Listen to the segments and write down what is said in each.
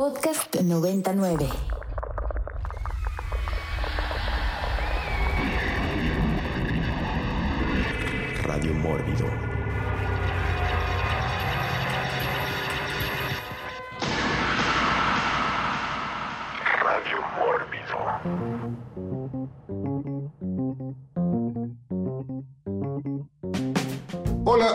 Podcast 99. Radio Mórbido.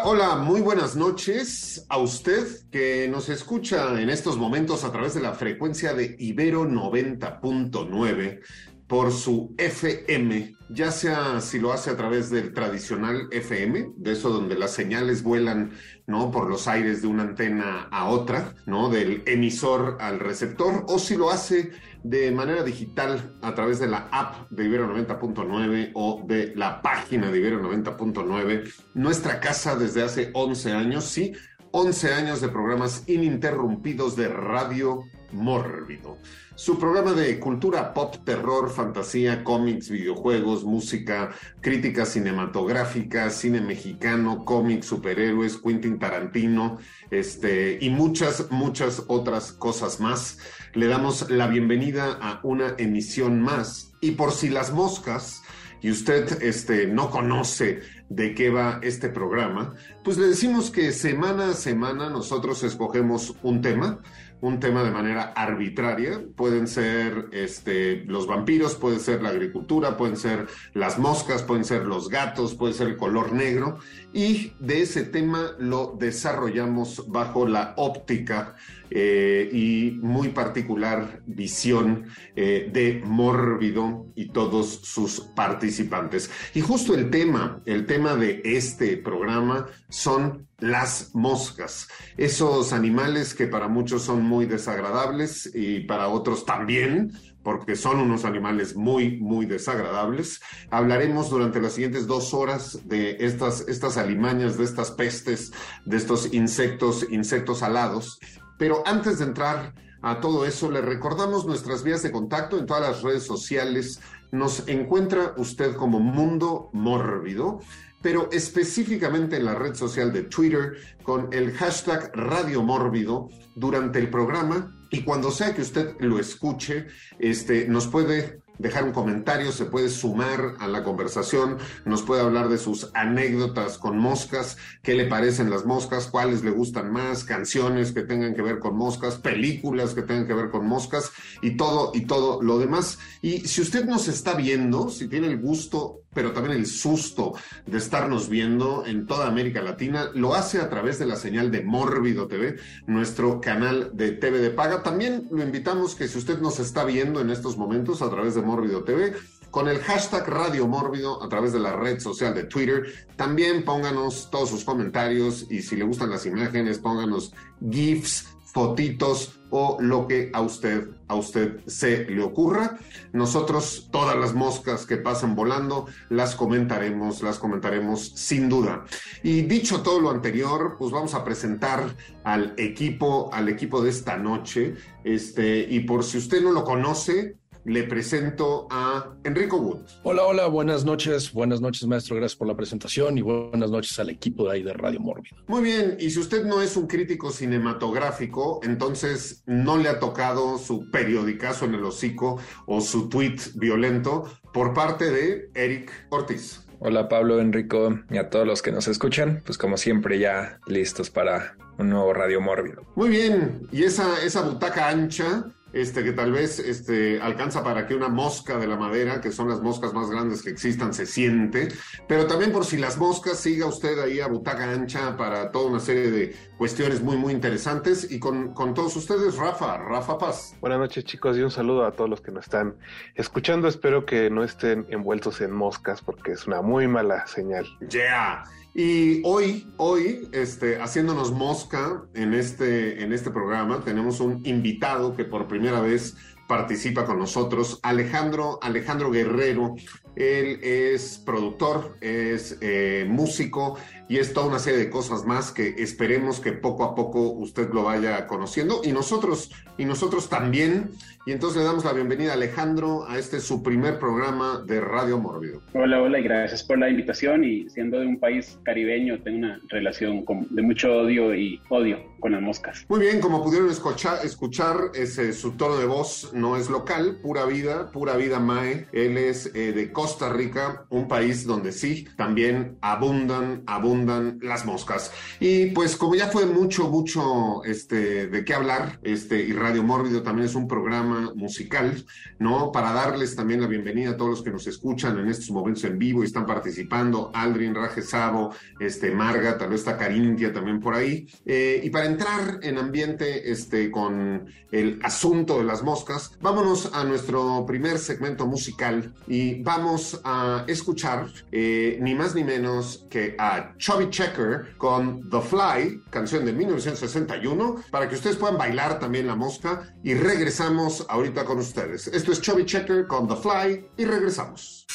Hola, muy buenas noches a usted que nos escucha en estos momentos a través de la frecuencia de Ibero 90.9 por su FM, ya sea si lo hace a través del tradicional FM, de eso donde las señales vuelan, ¿no? Por los aires de una antena a otra, ¿no? Del emisor al receptor, o si lo hace de manera digital a través de la app de Ibero 90.9 o de la página de Ibero 90.9, nuestra casa desde hace 11 años, sí, 11 años de programas ininterrumpidos de radio mórbido. Su programa de cultura pop, terror, fantasía, cómics, videojuegos, música, crítica cinematográfica, cine mexicano, cómics, superhéroes, Quentin Tarantino, este, y muchas, muchas otras cosas más. Le damos la bienvenida a una emisión más. Y por si las moscas, y usted este, no conoce de qué va este programa, pues le decimos que semana a semana nosotros escogemos un tema un tema de manera arbitraria. Pueden ser este, los vampiros, puede ser la agricultura, pueden ser las moscas, pueden ser los gatos, puede ser el color negro. Y de ese tema lo desarrollamos bajo la óptica eh, y muy particular visión eh, de Mórbido y todos sus participantes. Y justo el tema, el tema de este programa son las moscas, esos animales que para muchos son muy desagradables y para otros también, porque son unos animales muy, muy desagradables. Hablaremos durante las siguientes dos horas de estas, estas alimañas, de estas pestes, de estos insectos, insectos alados. Pero antes de entrar a todo eso, le recordamos nuestras vías de contacto en todas las redes sociales. Nos encuentra usted como Mundo Mórbido pero específicamente en la red social de Twitter con el hashtag Radio Mórbido durante el programa y cuando sea que usted lo escuche, este, nos puede dejar un comentario, se puede sumar a la conversación, nos puede hablar de sus anécdotas con moscas, qué le parecen las moscas, cuáles le gustan más, canciones que tengan que ver con moscas, películas que tengan que ver con moscas y todo y todo lo demás. Y si usted nos está viendo, si tiene el gusto pero también el susto de estarnos viendo en toda América Latina, lo hace a través de la señal de Mórbido TV, nuestro canal de TV de paga. También lo invitamos que si usted nos está viendo en estos momentos a través de Mórbido TV, con el hashtag Radio Mórbido a través de la red social de Twitter, también pónganos todos sus comentarios y si le gustan las imágenes, pónganos GIFs, fotitos o lo que a usted, a usted se le ocurra. Nosotros todas las moscas que pasan volando las comentaremos, las comentaremos sin duda. Y dicho todo lo anterior, pues vamos a presentar al equipo, al equipo de esta noche. Este, y por si usted no lo conoce, le presento a Enrico Wood. Hola, hola, buenas noches, buenas noches, maestro, gracias por la presentación y buenas noches al equipo de ahí de Radio Mórbido. Muy bien, y si usted no es un crítico cinematográfico, entonces no le ha tocado su periodicazo en el hocico o su tweet violento por parte de Eric Ortiz. Hola Pablo, Enrico y a todos los que nos escuchan, pues como siempre ya listos para un nuevo Radio Mórbido. Muy bien, y esa, esa butaca ancha este, que tal vez este, alcanza para que una mosca de la madera, que son las moscas más grandes que existan, se siente, pero también por si las moscas, siga usted ahí a butaca ancha para toda una serie de cuestiones muy, muy interesantes. Y con, con todos ustedes, Rafa, Rafa Paz. Buenas noches, chicos, y un saludo a todos los que nos están escuchando. Espero que no estén envueltos en moscas, porque es una muy mala señal. Yeah. Y hoy, hoy, este, haciéndonos mosca en este, en este programa, tenemos un invitado que por primera vez participa con nosotros. Alejandro, Alejandro Guerrero, él es productor, es eh, músico y es toda una serie de cosas más que esperemos que poco a poco usted lo vaya conociendo y nosotros, y nosotros también. Y entonces le damos la bienvenida a Alejandro a este su primer programa de Radio Mórbido. Hola, hola y gracias por la invitación y siendo de un país caribeño tengo una relación con, de mucho odio y odio con las moscas. Muy bien, como pudieron escuchar, escuchar ese, su tono de voz no es local, pura vida, pura vida Mae. Él es eh, de Costa Rica, un país donde sí, también abundan, abundan las moscas. Y pues como ya fue mucho, mucho este, de qué hablar, este, y Radio Mórbido también es un programa musical, ¿no? Para darles también la bienvenida a todos los que nos escuchan en estos momentos en vivo y están participando, Aldrin, Raje Sabo, este, Marga, tal vez está Carintia también por ahí. Eh, y para entrar en ambiente este, con el asunto de las moscas, vámonos a nuestro primer segmento musical y vamos a escuchar eh, ni más ni menos que a Chubby Checker con The Fly, canción de 1961, para que ustedes puedan bailar también la mosca y regresamos ahorita con ustedes. Esto es Chubby Checker con The Fly y regresamos.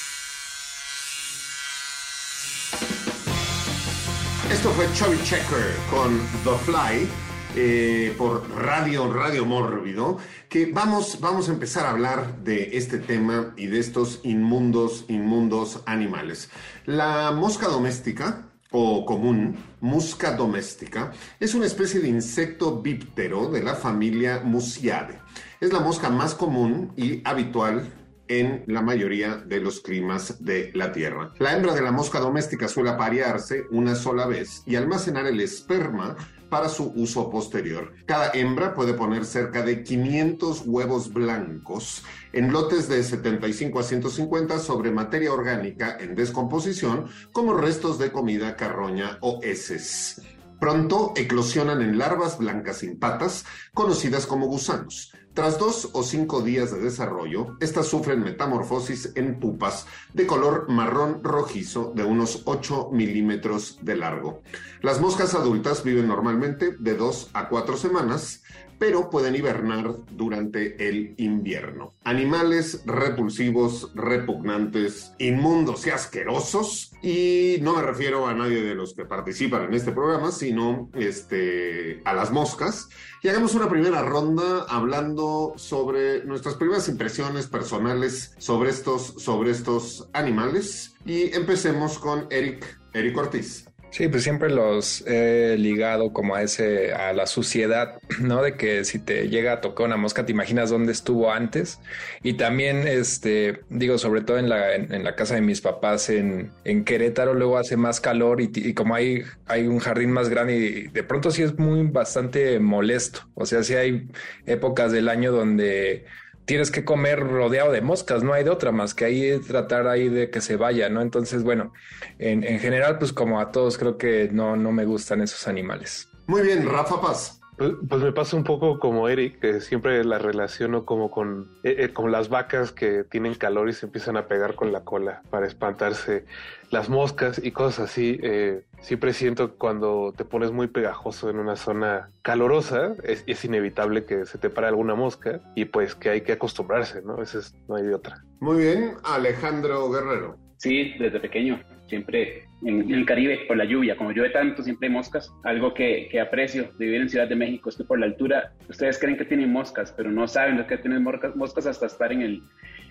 Esto fue Chubby Checker con The Fly eh, por Radio Radio Mórbido, que vamos, vamos a empezar a hablar de este tema y de estos inmundos, inmundos animales. La mosca doméstica o común, musca doméstica, es una especie de insecto bíptero de la familia Musiae. Es la mosca más común y habitual en la mayoría de los climas de la Tierra. La hembra de la mosca doméstica suele aparearse una sola vez y almacenar el esperma para su uso posterior. Cada hembra puede poner cerca de 500 huevos blancos en lotes de 75 a 150 sobre materia orgánica en descomposición como restos de comida, carroña o heces. Pronto eclosionan en larvas blancas sin patas, conocidas como gusanos. Tras dos o cinco días de desarrollo, estas sufren metamorfosis en pupas de color marrón rojizo de unos 8 milímetros de largo. Las moscas adultas viven normalmente de dos a cuatro semanas, pero pueden hibernar durante el invierno. Animales repulsivos, repugnantes, inmundos y asquerosos. Y no me refiero a nadie de los que participan en este programa, sino este, a las moscas. Y hagamos una primera ronda hablando sobre nuestras primeras impresiones personales sobre estos, sobre estos animales. Y empecemos con Eric, Eric Ortiz. Sí, pues siempre los he ligado como a ese, a la suciedad, ¿no? De que si te llega a tocar una mosca, te imaginas dónde estuvo antes. Y también, este, digo, sobre todo en la, en, la casa de mis papás en, en, Querétaro, luego hace más calor y, como hay, hay un jardín más grande y de pronto sí es muy bastante molesto. O sea, sí hay épocas del año donde tienes que comer rodeado de moscas, no hay de otra más que ahí tratar ahí de que se vaya, ¿no? Entonces, bueno, en, en general, pues como a todos creo que no, no me gustan esos animales. Muy bien, Rafa Paz. Pues, pues, me pasa un poco como Eric, que siempre la relaciono como con, eh, eh, con las vacas que tienen calor y se empiezan a pegar con la cola para espantarse las moscas y cosas así. Eh, siempre siento que cuando te pones muy pegajoso en una zona calorosa, es, es, inevitable que se te pare alguna mosca y pues que hay que acostumbrarse, ¿no? A veces no hay de otra. Muy bien, Alejandro Guerrero. Sí, desde pequeño, siempre en, el Caribe, por la lluvia, como llueve tanto, siempre hay moscas. Algo que, que, aprecio de vivir en Ciudad de México es que por la altura, ustedes creen que tienen moscas, pero no saben lo que tienen moscas, moscas hasta estar en el,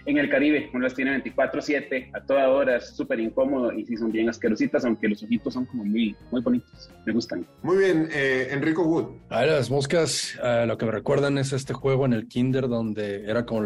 en el Caribe. Uno las tiene 24-7, a toda hora, es súper incómodo y sí son bien asquerositas, aunque los ojitos son como muy, muy bonitos, me gustan. Muy bien, eh, Enrico Wood. A ver, las moscas, eh, lo que me recuerdan es este juego en el kinder donde era como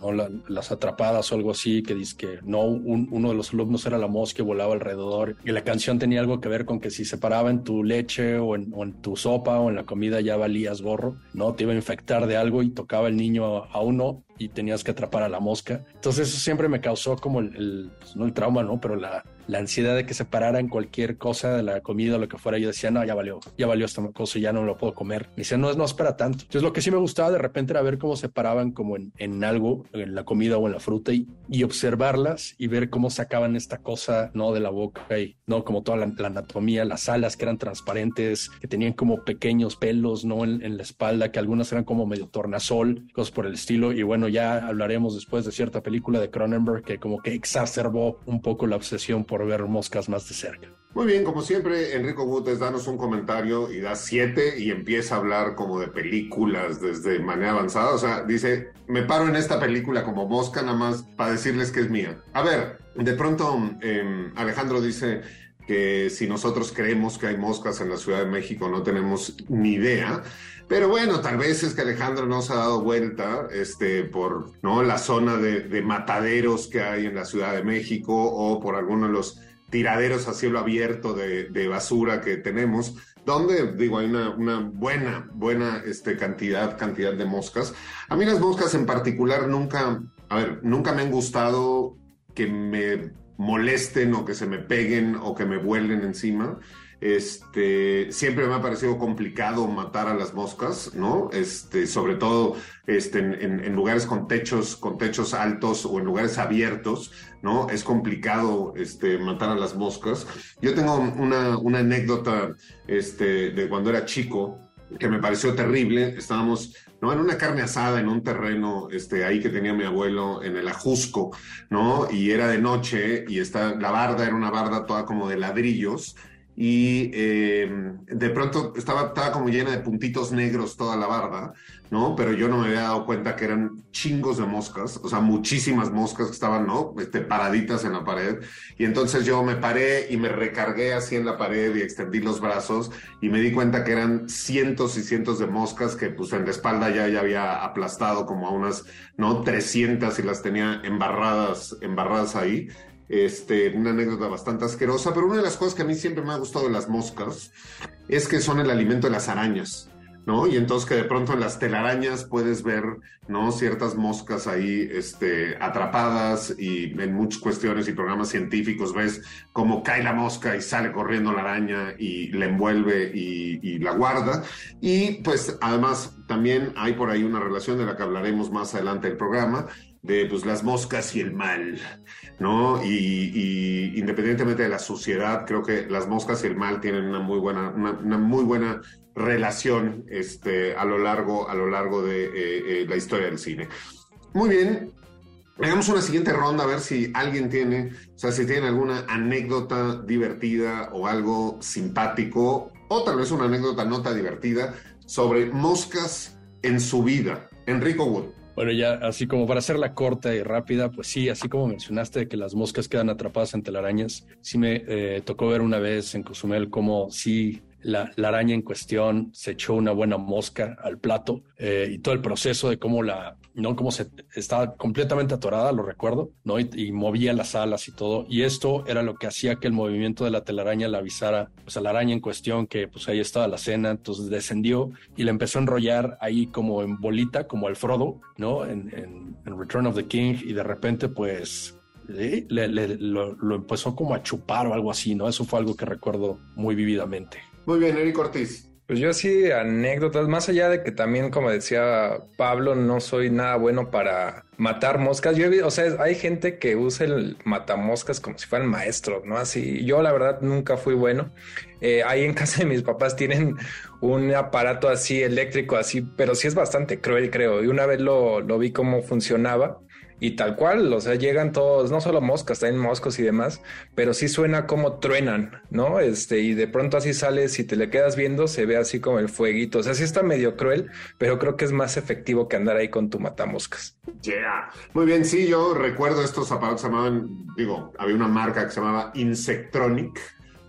¿no? La, las atrapadas o algo así, que dice que no, un, uno de los alumnos era la mosca y volaba alrededor. Y la canción tenía algo que ver con que si se paraba en tu leche o en, o en tu sopa o en la comida ya valías gorro, ¿no? Te iba a infectar de algo y tocaba el niño a, a uno y tenías que atrapar a la mosca. Entonces eso siempre me causó como el, pues no el trauma, ¿no? Pero la, la ansiedad de que se pararan cualquier cosa de la comida o lo que fuera, yo decía, no, ya valió, ya valió esta cosa, ya no lo puedo comer. Me decía, no, no espera tanto. Entonces lo que sí me gustaba de repente era ver cómo se paraban como en, en algo, en la comida o en la fruta y, y, observarlas y ver cómo sacaban esta cosa, ¿no? De la boca y, ¿no? Como toda la, la anatomía, las alas que eran transparentes, que tenían como pequeños pelos, ¿no? En, en, la espalda, que algunas eran como medio tornasol, cosas por el estilo. Y bueno, ya hablaremos después de cierta película de Cronenberg que como que exacerbó un poco la obsesión por ver moscas más de cerca. Muy bien, como siempre, Enrico Gutes, danos un comentario y da siete y empieza a hablar como de películas desde manera avanzada. O sea, dice, me paro en esta película como mosca nada más para decirles que es mía. A ver, de pronto eh, Alejandro dice que si nosotros creemos que hay moscas en la Ciudad de México no tenemos ni idea. Pero bueno, tal vez es que Alejandro no se ha dado vuelta este, por ¿no? la zona de, de mataderos que hay en la Ciudad de México o por algunos de los tiraderos a cielo abierto de, de, basura que tenemos, donde, digo, hay una, una buena, buena este, cantidad, cantidad de moscas. A mí las moscas en particular nunca, a ver, nunca me han gustado que me molesten o que se me peguen o que me vuelen encima. Este, siempre me ha parecido complicado matar a las moscas, ¿no? Este, sobre todo este, en, en, lugares con techos, con techos altos o en lugares abiertos, ¿no? Es complicado este, matar a las moscas. Yo tengo una, una anécdota este, de cuando era chico que me pareció terrible. Estábamos ¿no? En una carne asada en un terreno este, ahí que tenía mi abuelo en el Ajusco, ¿no? Y era de noche y la barda era una barda toda como de ladrillos y eh, de pronto estaba, estaba como llena de puntitos negros toda la barda, ¿no? Pero yo no me había dado cuenta que eran chingos de moscas, o sea, muchísimas moscas que estaban, ¿no? Este, paraditas en la pared. Y entonces yo me paré y me recargué así en la pared y extendí los brazos y me di cuenta que eran cientos y cientos de moscas que pues en la espalda ya, ya había aplastado como a unas, ¿no? 300 y las tenía embarradas, embarradas ahí este, una anécdota bastante asquerosa, pero una de las cosas que a mí siempre me ha gustado de las moscas es que son el alimento de las arañas. ¿no? Y entonces que de pronto en las telarañas puedes ver, ¿no? Ciertas moscas ahí, este, atrapadas y en muchas cuestiones y programas científicos ves cómo cae la mosca y sale corriendo la araña y la envuelve y, y la guarda. Y pues además también hay por ahí una relación de la que hablaremos más adelante del programa, de pues las moscas y el mal, ¿no? Y, independientemente de la suciedad, creo que las moscas y el mal tienen una muy buena, una, muy buena relación este, a lo largo, a lo largo de eh, eh, la historia del cine. Muy bien, hagamos una siguiente ronda a ver si alguien tiene, o sea, si alguna anécdota divertida o algo simpático, o tal vez una anécdota nota divertida sobre moscas en su vida. Enrico Wood. Bueno, ya así como para hacerla corta y rápida, pues sí, así como mencionaste que las moscas quedan atrapadas en telarañas, sí me eh, tocó ver una vez en Cozumel cómo sí la, la, araña en cuestión se echó una buena mosca al plato eh, y todo el proceso de cómo la, ¿no? Cómo se estaba completamente atorada, lo recuerdo, ¿no? Y, movía las alas y todo. Y esto era lo que hacía que el movimiento de la telaraña le avisara pues, a la araña en cuestión que pues ahí estaba la cena. Entonces descendió y le empezó a enrollar ahí como en bolita, como al Frodo, ¿no? En, en, Return of the King y de repente pues le, lo empezó como a chupar o algo así, ¿no? Eso fue algo que recuerdo muy vividamente. Muy bien, Eric Ortiz. Pues yo sí, anécdotas, más allá de que también, como decía Pablo, no soy nada bueno para matar moscas. Yo he, o sea, hay gente que usa el matamoscas como si fueran maestros, ¿no? Así, yo la verdad nunca fui bueno. Eh, ahí en casa de mis papás tienen un aparato así eléctrico, así, pero sí es bastante cruel, creo. Y una vez lo, lo vi cómo funcionaba y tal cual, o sea, llegan todos, no solo moscas, también moscos y demás, pero sí suena como truenan, ¿no? Este, y de pronto así sale, si te le quedas viendo, se ve así como el fueguito, o sea, sí está medio cruel, pero creo que es más efectivo que andar ahí con tu matamoscas. Yeah. Muy bien, sí, yo recuerdo estos aparatos se llamaban, digo, había una marca que se llamaba Insectronic,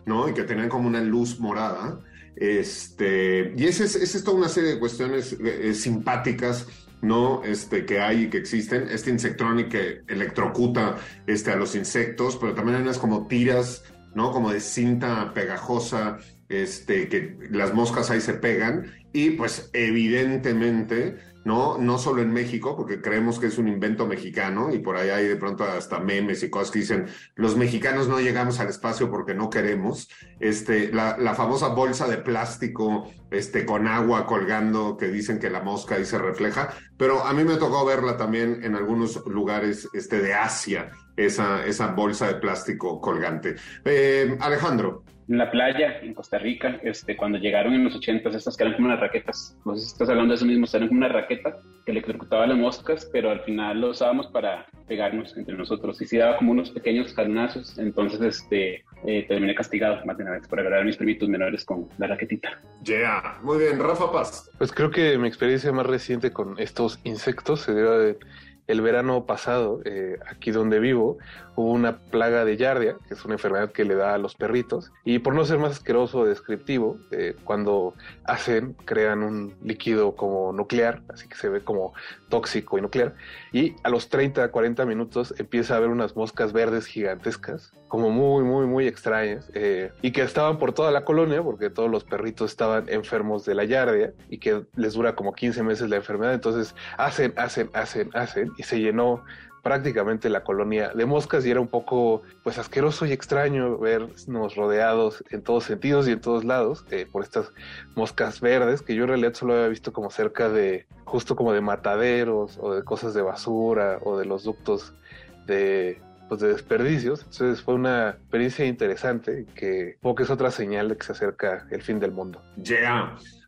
¿no? Y que tenían como una luz morada. Este, y esa es, esa es toda una serie de cuestiones eh, simpáticas ¿no? Este, que hay y que existen. Este Insectronic que electrocuta este, a los insectos, pero también hay unas como tiras, ¿no? Como de cinta pegajosa, este, que las moscas ahí se pegan. Y pues evidentemente ¿no? No solo en México, porque creemos que es un invento mexicano y por ahí hay de pronto hasta memes y cosas que dicen, los mexicanos no llegamos al espacio porque no queremos. Este, la, famosa bolsa de plástico este, con agua colgando que dicen que la mosca ahí se refleja, pero a mí me tocó verla también en algunos lugares este, de Asia, esa, esa bolsa de plástico colgante. Eh, Alejandro en la playa, en Costa Rica, este, cuando llegaron en los 80, estas que eran como unas raquetas, no sé si estás hablando de eso mismo, eran como una raqueta que electrocutaba las moscas, pero al final lo usábamos para pegarnos entre nosotros. Y sí daba como unos pequeños carnazos, entonces este, eh, terminé castigado más de una vez por agarrar a mis primitos menores con la raquetita. Yeah, muy bien, Rafa Paz. Pues creo que mi experiencia más reciente con estos insectos se debe el verano pasado, eh, aquí donde vivo, hubo una plaga de yardia, que es una enfermedad que le da a los perritos. Y por no ser más asqueroso o descriptivo, eh, cuando hacen, crean un líquido como nuclear, así que se ve como tóxico y nuclear. Y a los 30, 40 minutos empieza a haber unas moscas verdes gigantescas, como muy, muy, muy extrañas, eh, y que estaban por toda la colonia, porque todos los perritos estaban enfermos de la yardia y que les dura como 15 meses la enfermedad. Entonces hacen, hacen, hacen, hacen, y se llenó prácticamente la colonia de moscas y era un poco pues asqueroso y extraño vernos rodeados en todos sentidos y en todos lados eh, por estas moscas verdes que yo en realidad solo había visto como cerca de justo como de mataderos o de cosas de basura o de los ductos de pues de desperdicios. Entonces fue una experiencia interesante que que es otra señal de que se acerca el fin del mundo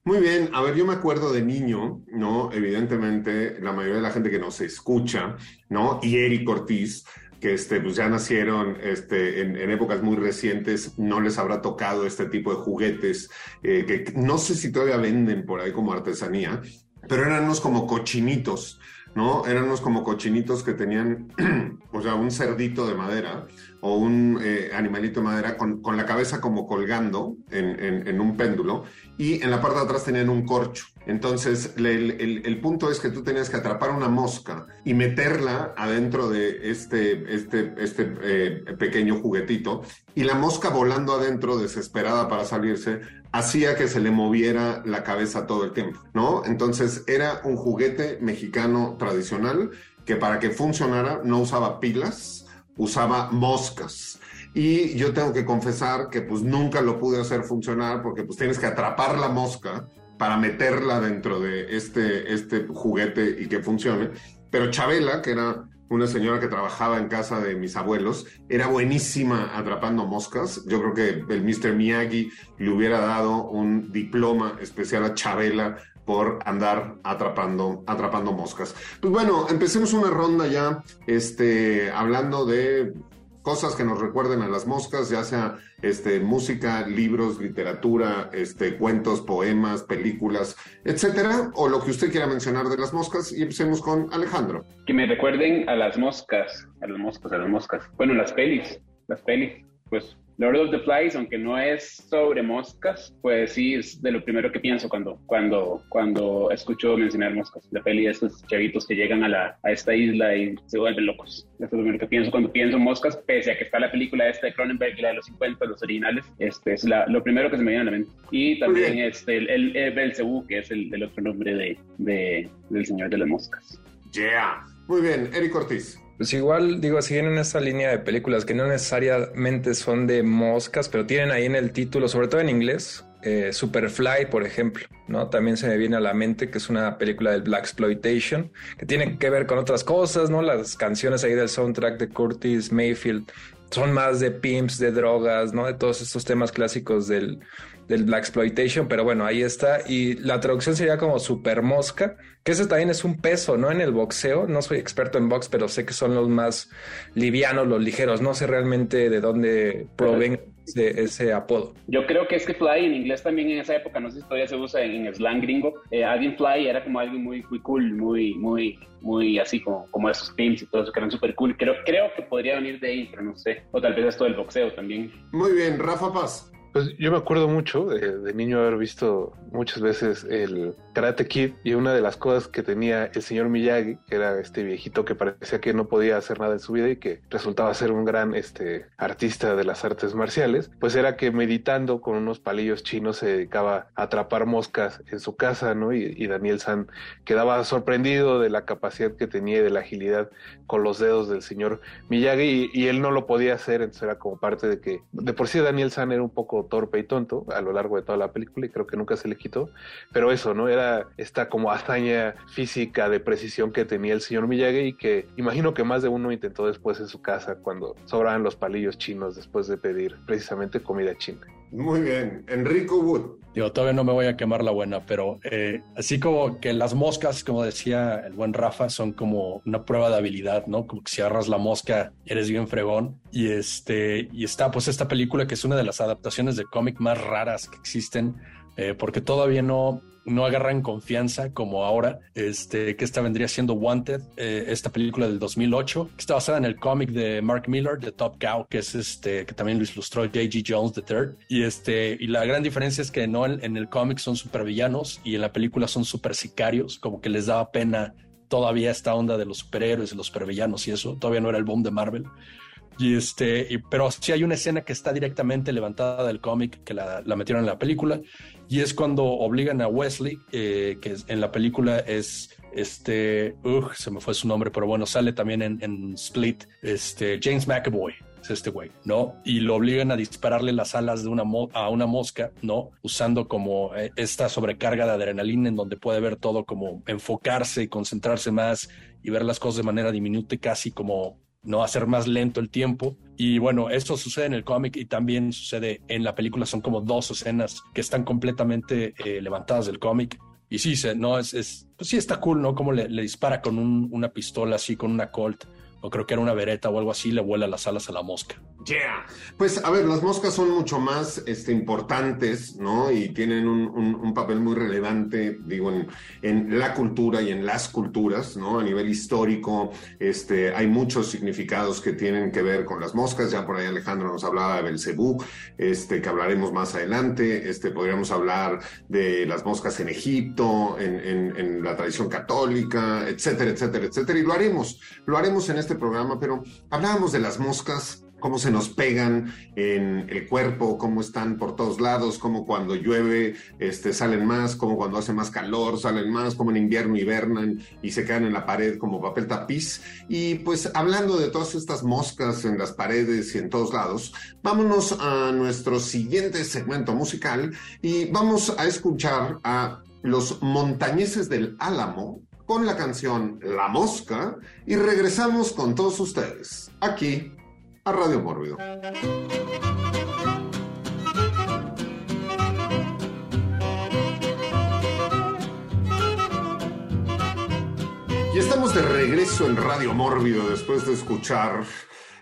muy bien, a ver, yo me acuerdo de niño, ¿no? Evidentemente, la mayoría de la gente que nos escucha, ¿no? Y Eric Ortiz, que este, pues ya nacieron este, en, épocas muy recientes, no les habrá tocado este tipo de juguetes, eh, que no sé si todavía venden por ahí como artesanía, pero eran unos como cochinitos, ¿no? Eran unos como cochinitos que tenían, o sea, un cerdito de madera o un eh, animalito de madera con, con, la cabeza como colgando en, en, un péndulo y en la parte de atrás tenían un corcho. Entonces, el, el, el, punto es que tú tenías que atrapar una mosca y meterla adentro de este, este, este eh, pequeño juguetito y la mosca volando adentro, desesperada para salirse, hacía que se le moviera la cabeza todo el tiempo, ¿no? Entonces, era un juguete mexicano tradicional que para que funcionara no usaba pilas, usaba moscas. Y yo tengo que confesar que pues nunca lo pude hacer funcionar porque pues tienes que atrapar la mosca para meterla dentro de este, este juguete y que funcione. Pero Chabela, que era una señora que trabajaba en casa de mis abuelos, era buenísima atrapando moscas. Yo creo que el Mr. Miyagi le hubiera dado un diploma especial a Chabela por andar atrapando, atrapando moscas. Pues bueno, empecemos una ronda ya, este, hablando de cosas que nos recuerden a las moscas, ya sea este, música, libros, literatura, este, cuentos, poemas, películas, etcétera, o lo que usted quiera mencionar de las moscas, y empecemos con Alejandro. Que me recuerden a las moscas, a las moscas, a las moscas. Bueno, las pelis, las pelis, pues Lord of the Flies, aunque no es sobre moscas, pues sí es de lo primero que pienso cuando, cuando, cuando escucho mencionar moscas. La peli de estos chavitos que llegan a, la, a esta isla y se vuelven locos. Eso es lo primero que pienso cuando pienso moscas, pese a que está la película esta de Cronenberg la de los 50, los originales. Este es la, lo primero que se me viene a la mente. Y también este, el, el, el Belcebú, que es el, el otro nombre de, de, del Señor de las Moscas. Yeah. Muy bien, Eric Ortiz. Pues igual, digo, siguen en esa línea de películas que no necesariamente son de moscas, pero tienen ahí en el título, sobre todo en inglés, eh, Superfly, por ejemplo, ¿no? También se me viene a la mente que es una película del Black Exploitation, que tiene que ver con otras cosas, ¿no? Las canciones ahí del soundtrack de Curtis Mayfield son más de pimps, de drogas, ¿no? De todos estos temas clásicos del, del Black Exploitation, pero bueno, ahí está. Y la traducción sería como super mosca, que ese también es un peso, ¿no? En el boxeo, no soy experto en box, pero sé que son los más livianos, los ligeros, no sé realmente de dónde proviene ese, ese apodo. Yo creo que es que fly en inglés también en esa época, no sé si todavía se usa en, en slang gringo, eh, alguien fly era como alguien muy, muy cool, muy, muy, muy así como, como esos pimps y todo eso que eran súper cool. Creo, creo que podría venir de ahí, pero no sé. O tal vez esto del boxeo también. Muy bien, Rafa Paz. Pues yo me acuerdo mucho de, niño haber visto muchas veces el Karate Kid y una de las cosas que tenía el señor Miyagi, que era este viejito que parecía que no podía hacer nada en su vida y que resultaba ser un gran este, artista de las artes marciales, pues era que meditando con unos palillos chinos se dedicaba a atrapar moscas en su casa, ¿no? Y, y Daniel San quedaba sorprendido de la capacidad que tenía y de la agilidad con los dedos del señor Miyagi y, y él no lo podía hacer, entonces era como parte de que de por sí Daniel San era un poco torpe y tonto a lo largo de toda la película y creo que nunca se le quitó, pero eso, ¿no? Era esta como hazaña física de precisión que tenía el señor Miyagi y que imagino que más de uno intentó después en su casa cuando sobraban los palillos chinos después de pedir precisamente comida china. Muy bien, Enrico Wood. Digo, todavía no me voy a quemar la buena, pero eh, así como que las moscas, como decía el buen Rafa, son como una prueba de habilidad, ¿no? Como que si agarras la mosca, eres bien fregón. Y este, y está pues esta película que es una de las adaptaciones de cómic más raras que existen, eh, porque todavía no, no agarran confianza como ahora, este, que esta vendría siendo Wanted, eh, esta película del 2008, que está basada en el cómic de Mark Miller, de Top Cow, que es este, que también lo ilustró J.G. Jones III. Y este, y la gran diferencia es que no en, el cómic son supervillanos y en la película son super sicarios, como que les daba pena todavía esta onda de los superhéroes y los supervillanos y eso, todavía no era el boom de Marvel. Y este, pero sí hay una escena que está directamente levantada del cómic que la, la, metieron en la película y es cuando obligan a Wesley, eh, que en la película es este, uh, se me fue su nombre, pero bueno, sale también en, en Split, este, James McAvoy es este güey, ¿no? Y lo obligan a dispararle las alas de una a una mosca, ¿no? Usando como eh, esta sobrecarga de adrenalina en donde puede ver todo como enfocarse y concentrarse más y ver las cosas de manera diminuta y casi como no hacer más lento el tiempo. Y bueno, esto sucede en el cómic y también sucede en la película. Son como dos escenas que están completamente eh, levantadas del cómic. Y sí, se, no, es, es, pues sí está cool, ¿no? Como le, le dispara con un, una pistola así, con una Colt o creo que era una vereta o algo así, le vuela las alas a la mosca. Yeah. Pues a ver, las moscas son mucho más este, importantes, ¿no? Y tienen un, un, un papel muy relevante, digo, en, en, la cultura y en las culturas, ¿no? A nivel histórico, este, hay muchos significados que tienen que ver con las moscas. Ya por ahí Alejandro nos hablaba de Belcebú, este, que hablaremos más adelante. Este, podríamos hablar de las moscas en Egipto, en, en, en la tradición católica, etcétera, etcétera, etcétera. Y lo haremos, lo haremos en este programa, pero hablábamos de las moscas cómo se nos pegan en el cuerpo, cómo están por todos lados, cómo cuando llueve este, salen más, cómo cuando hace más calor salen más, cómo en invierno hibernan y se quedan en la pared como papel tapiz. Y pues hablando de todas estas moscas en las paredes y en todos lados, vámonos a nuestro siguiente segmento musical y vamos a escuchar a los montañeses del Álamo con la canción La Mosca y regresamos con todos ustedes aquí a Radio Mórbido. Y estamos de regreso en Radio Mórbido después de escuchar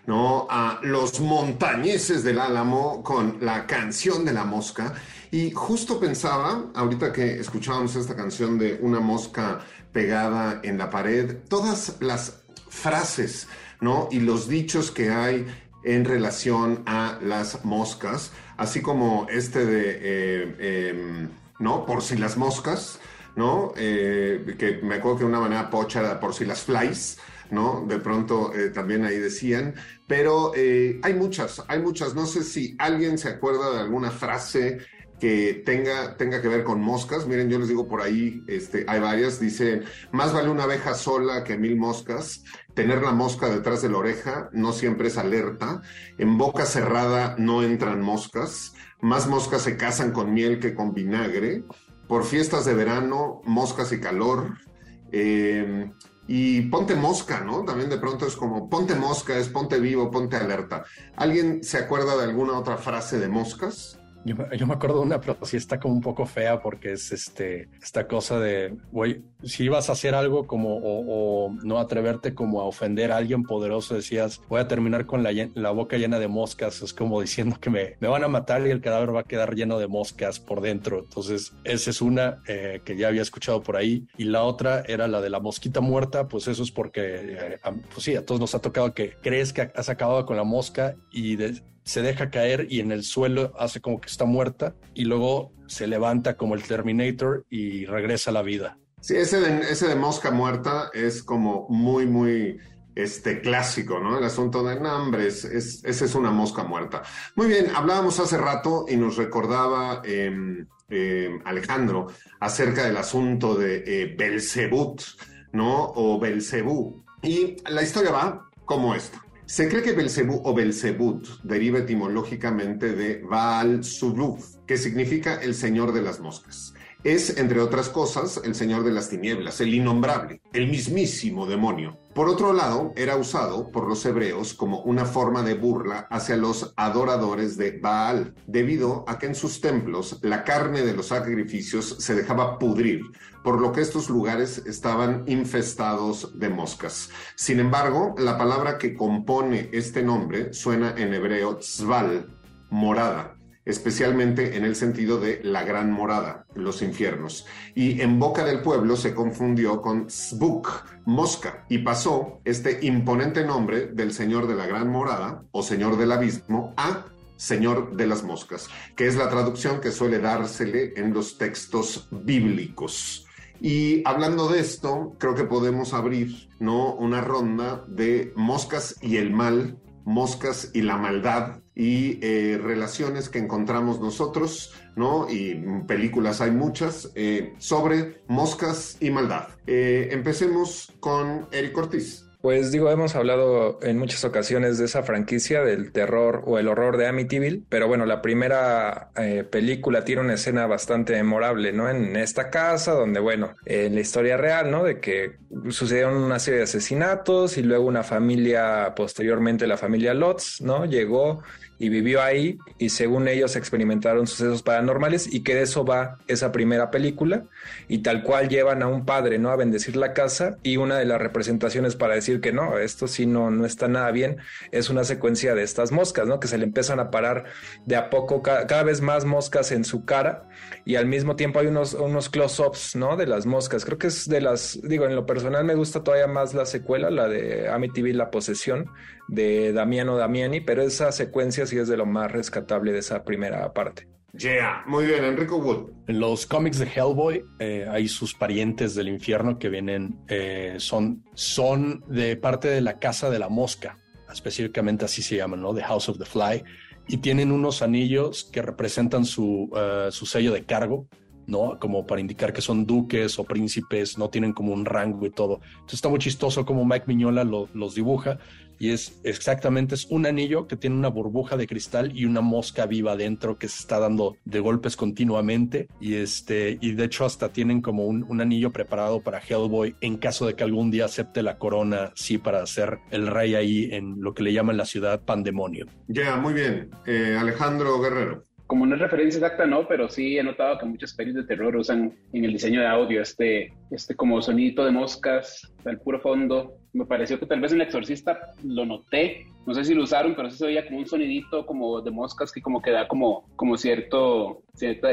¿no? a los montañeses del Álamo con la canción de la mosca. Y justo pensaba, ahorita que escuchábamos esta canción de una mosca pegada en la pared, todas las frases ¿no? y los dichos que hay en relación a las moscas, así como este de, eh, eh, ¿no? Por si las moscas, ¿no? Eh, que me acuerdo que una manera pocha era por si las flies, ¿no? De pronto eh, también ahí decían, pero hay muchas, hay muchas, no sé si alguien se acuerda de alguna frase que tenga, tenga que ver con moscas. Miren, yo les digo por ahí, este, hay varias, dice, más vale una abeja sola que mil moscas. Tener la mosca detrás de la oreja no siempre es alerta. En boca cerrada no entran moscas. Más moscas se casan con miel que con vinagre. Por fiestas de verano, moscas y calor. Eh, y ponte mosca, ¿no? También de pronto es como ponte mosca, es ponte vivo, ponte alerta. ¿Alguien se acuerda de alguna otra frase de moscas? Yo, yo, me acuerdo de una, pero sí está como un poco fea porque es este, esta cosa de, güey, si ibas a hacer algo como, o, o, no atreverte como a ofender a alguien poderoso, decías, voy a terminar con la, la boca llena de moscas, es como diciendo que me, me, van a matar y el cadáver va a quedar lleno de moscas por dentro. Entonces, esa es una eh, que ya había escuchado por ahí. Y la otra era la de la mosquita muerta, pues eso es porque, eh, pues sí, a todos nos ha tocado que crees que has acabado con la mosca y de, se deja caer y en el suelo hace como que está muerta y luego se levanta como el Terminator y regresa a la vida. Sí, ese de, ese de mosca muerta es como muy, muy este, clásico, ¿no? El asunto de nombres, es, esa es una mosca muerta. Muy bien, hablábamos hace rato y nos recordaba eh, eh, Alejandro acerca del asunto de eh, Belzebut, ¿no? O Belzebú. Y la historia va como esta. Se cree que Belzebú o Belzebut deriva etimológicamente de Baal Zuluf, que significa el señor de las moscas. Es, entre otras cosas, el señor de las tinieblas, el innombrable, el mismísimo demonio. Por otro lado, era usado por los hebreos como una forma de burla hacia los adoradores de Baal, debido a que en sus templos la carne de los sacrificios se dejaba pudrir, por lo que estos lugares estaban infestados de moscas. Sin embargo, la palabra que compone este nombre suena en hebreo tzval, morada especialmente en el sentido de la gran morada, los infiernos. Y en boca del pueblo se confundió con Zbuk, mosca, y pasó este imponente nombre del señor de la gran morada o señor del abismo a Señor de las Moscas, que es la traducción que suele dársele en los textos bíblicos. Y hablando de esto, creo que podemos abrir ¿no? una ronda de moscas y el mal, moscas y la maldad, y eh, relaciones que encontramos nosotros, ¿no? Y películas hay muchas eh, sobre moscas y maldad. Eh, empecemos con Eric Ortiz. Pues digo, hemos hablado en muchas ocasiones de esa franquicia del terror o el horror de Amityville, pero bueno, la primera eh, película tiene una escena bastante memorable, ¿no? En esta casa donde, bueno, en la historia real, ¿no? De que sucedieron una serie de asesinatos y luego una familia, posteriormente la familia Lotz, ¿no? Llegó y vivió ahí y según ellos experimentaron sucesos paranormales y que de eso va esa primera película y tal cual llevan a un padre, ¿no? A bendecir la casa y una de las representaciones para decir que no, esto sí no, no está nada bien, es una secuencia de estas moscas, ¿no? Que se le empiezan a parar de a poco cada, vez más moscas en su cara y al mismo tiempo hay unos, unos close-ups, ¿no? De las moscas. Creo que es de las, digo, en lo personal me gusta todavía más la secuela, la de Amityville, La Posesión, de Damiano Damiani, pero esa secuencia sí es de lo más rescatable de esa primera parte. Yeah, muy bien, Enrico Wood. En los cómics de Hellboy eh, hay sus parientes del infierno que vienen, eh, son, son de parte de la casa de la mosca, específicamente así se llaman, ¿no? The House of the Fly, y tienen unos anillos que representan su, uh, su sello de cargo, ¿no? Como para indicar que son duques o príncipes, no tienen como un rango y todo. Entonces está muy chistoso como Mike Miñola lo, los dibuja y es exactamente es un anillo que tiene una burbuja de cristal y una mosca viva dentro que se está dando de golpes continuamente y este y de hecho hasta tienen como un, un anillo preparado para Hellboy en caso de que algún día acepte la corona sí para ser el rey ahí en lo que le llaman la ciudad pandemonio. Ya, muy bien. Eh, Alejandro Guerrero como no es referencia exacta, no, pero sí he notado que muchas pelis de terror usan en el diseño de audio este, este como sonidito de moscas al puro fondo. Me pareció que tal vez en El Exorcista lo noté, no sé si lo usaron, pero sí se oía como un sonidito como de moscas que como que da como, como cierto, cierta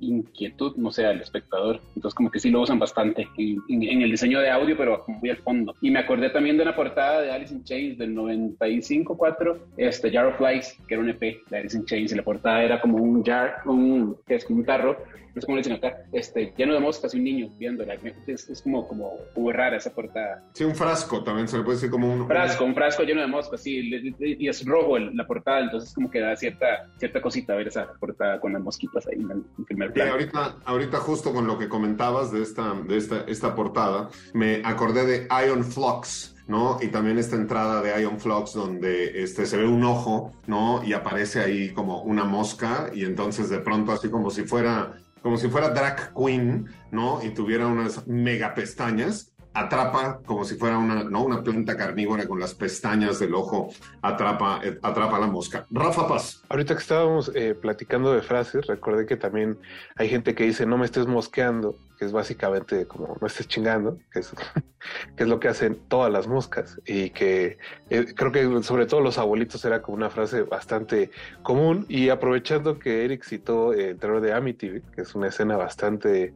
inquietud, no sé, al espectador. Entonces como que sí lo usan bastante en, el diseño de audio, pero muy al fondo. Y me acordé también de una portada de Alice in Chains del 95-4, este Jar of Flies, que era un EP de Alice in Chains, y la portada era como un jar, un, que es como un tarro, es como le dicen acá, este, lleno de moscas y un niño viéndola. Es, es como, como, como, rara esa portada. Sí, un frasco también se le puede decir como un... Frasco, un frasco lleno de moscas, sí, y es rojo la portada, entonces como que da cierta, cierta cosita ver esa portada con las mosquitas ahí en el primer plano. Ahorita, ahorita justo con lo que comentabas de esta, de esta, esta portada, me acordé de Ion Flux. ¿no? Y también esta entrada de Ion Flux donde este, se ve un ojo, ¿no? Y aparece ahí como una mosca y entonces de pronto así como si fuera como si fuera drag queen, ¿no? Y tuviera unas mega pestañas, atrapa como si fuera una, ¿no? una planta carnívora con las pestañas del ojo, atrapa, eh, atrapa la mosca. Rafa Paz. Ahorita que estábamos eh, platicando de frases, recordé que también hay gente que dice no me estés mosqueando, que es básicamente como no estés chingando, que es, lo que hacen todas las moscas y que eh, creo que sobre todo los abuelitos era como una frase bastante común y aprovechando que Eric citó el terror de Amityville, que es una escena bastante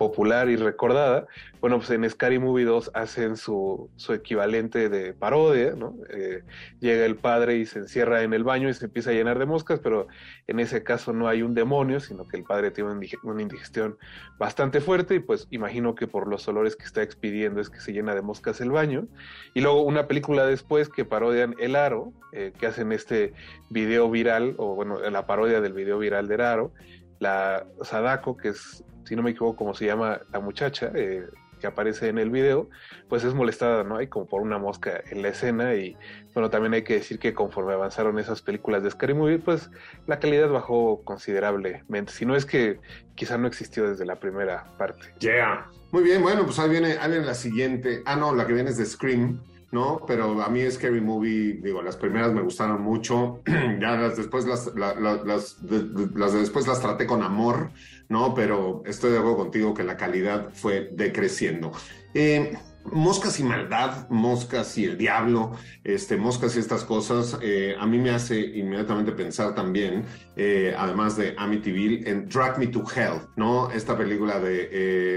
popular y recordada. Bueno, pues en Scary Movie 2 hacen su, su equivalente de parodia, ¿no? Eh, llega el padre y se encierra en el baño y se empieza a llenar de moscas, pero en ese caso no hay un demonio, sino que el padre tiene una indigestión bastante fuerte y pues imagino que por los olores que está expidiendo es que se llena de moscas el baño. Y luego una película después que parodian El Aro, eh, que hacen este video viral, o bueno, la parodia del video viral de Aro, la Sadako, que es si no me equivoco, como se llama la muchacha eh, que aparece en el video, pues es molestada, ¿no? Hay como por una mosca en la escena y bueno, también hay que decir que conforme avanzaron esas películas de Scary Movie, pues la calidad bajó considerablemente, si no es que quizá no existió desde la primera parte. Yeah. Muy bien, bueno, pues ahí viene, ahí viene la siguiente. Ah, no, la que viene es de Scream. ¿No? Pero a mí Scary Movie, digo, las primeras me gustaron mucho, ya las después las, las, de, después las traté con amor, ¿no? Pero estoy de acuerdo contigo que la calidad fue decreciendo. Eh, Moscas y maldad, moscas y el diablo, este, moscas y estas cosas, eh, a mí me hace inmediatamente pensar también, eh, además de Amityville, en Drag Me to Hell, ¿no? Esta película de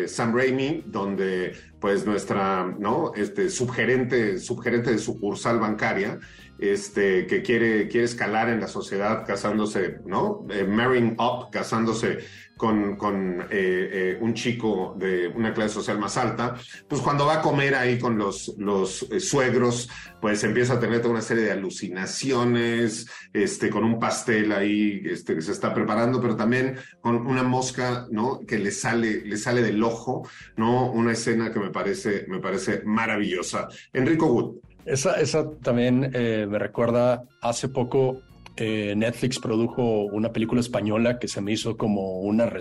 eh, Sam Raimi, donde pues nuestra, ¿no? Este, subgerente, subgerente de sucursal bancaria, este, que quiere, quiere escalar en la sociedad casándose, ¿no? marrying up, casándose con, con eh, eh, un chico de una clase social más alta, pues cuando va a comer ahí con los, los eh, suegros, pues empieza a tener toda una serie de alucinaciones, este, con un pastel ahí este, que se está preparando, pero también con una mosca, ¿no? Que le sale, le sale del ojo, ¿no? Una escena que me parece, me parece maravillosa. Enrico Wood. Esa, esa también me recuerda hace poco eh, Netflix produjo una película española que se me hizo como una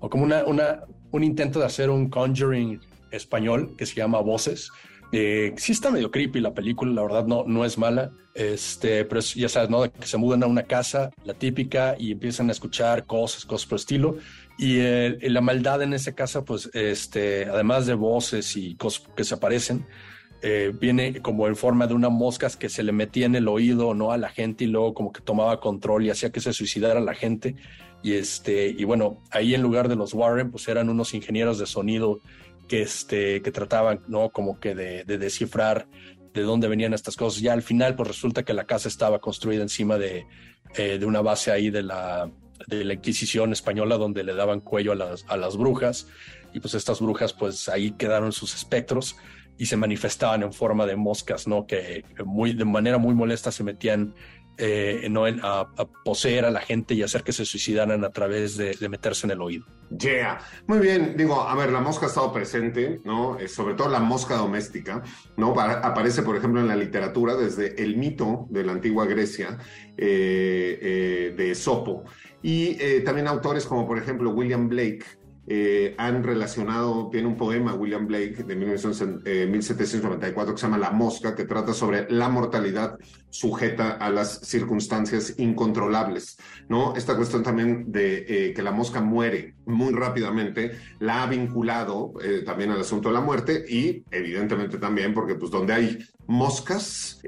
o como una, una, un intento de hacer un Conjuring español que se llama Voces. Eh, sí está medio creepy la película, la verdad no, no es mala, este, pero ya sabes, ¿no? Que se mudan a una casa, la típica, y empiezan a escuchar cosas, cosas por estilo. Y, la maldad en esa casa, pues, este, además de voces y cosas que se aparecen, eh, viene como en forma de una mosca que se le metía en el oído no a la gente y luego como que tomaba control y hacía que se suicidara la gente. Y este y bueno ahí en lugar de los Warren pues eran unos ingenieros de sonido que este que trataban no como que de, descifrar de dónde venían estas cosas. Ya al final pues resulta que la casa estaba construida encima de, eh, de una base ahí de la de la Inquisición española donde le daban cuello a las, a las brujas. Y pues estas brujas pues ahí quedaron sus espectros y se manifestaban en forma de moscas, ¿no? Que muy, de manera muy molesta se metían eh, ¿no? a, poseer a la gente y hacer que se suicidaran a través de, meterse en el oído. Yeah, muy bien. Digo, a ver, la mosca ha estado presente, ¿no? Eh, sobre todo la mosca doméstica, ¿no? aparece, por ejemplo, en la literatura desde el mito de la antigua Grecia eh, de Esopo y también autores como, por ejemplo, William Blake eh, han relacionado, tiene un poema, William Blake, de 1794, que se llama La Mosca, que trata sobre la mortalidad sujeta a las circunstancias incontrolables, ¿no? Esta cuestión también de eh, que la mosca muere muy rápidamente, la ha vinculado eh, también al asunto de la muerte y evidentemente también porque pues donde hay moscas,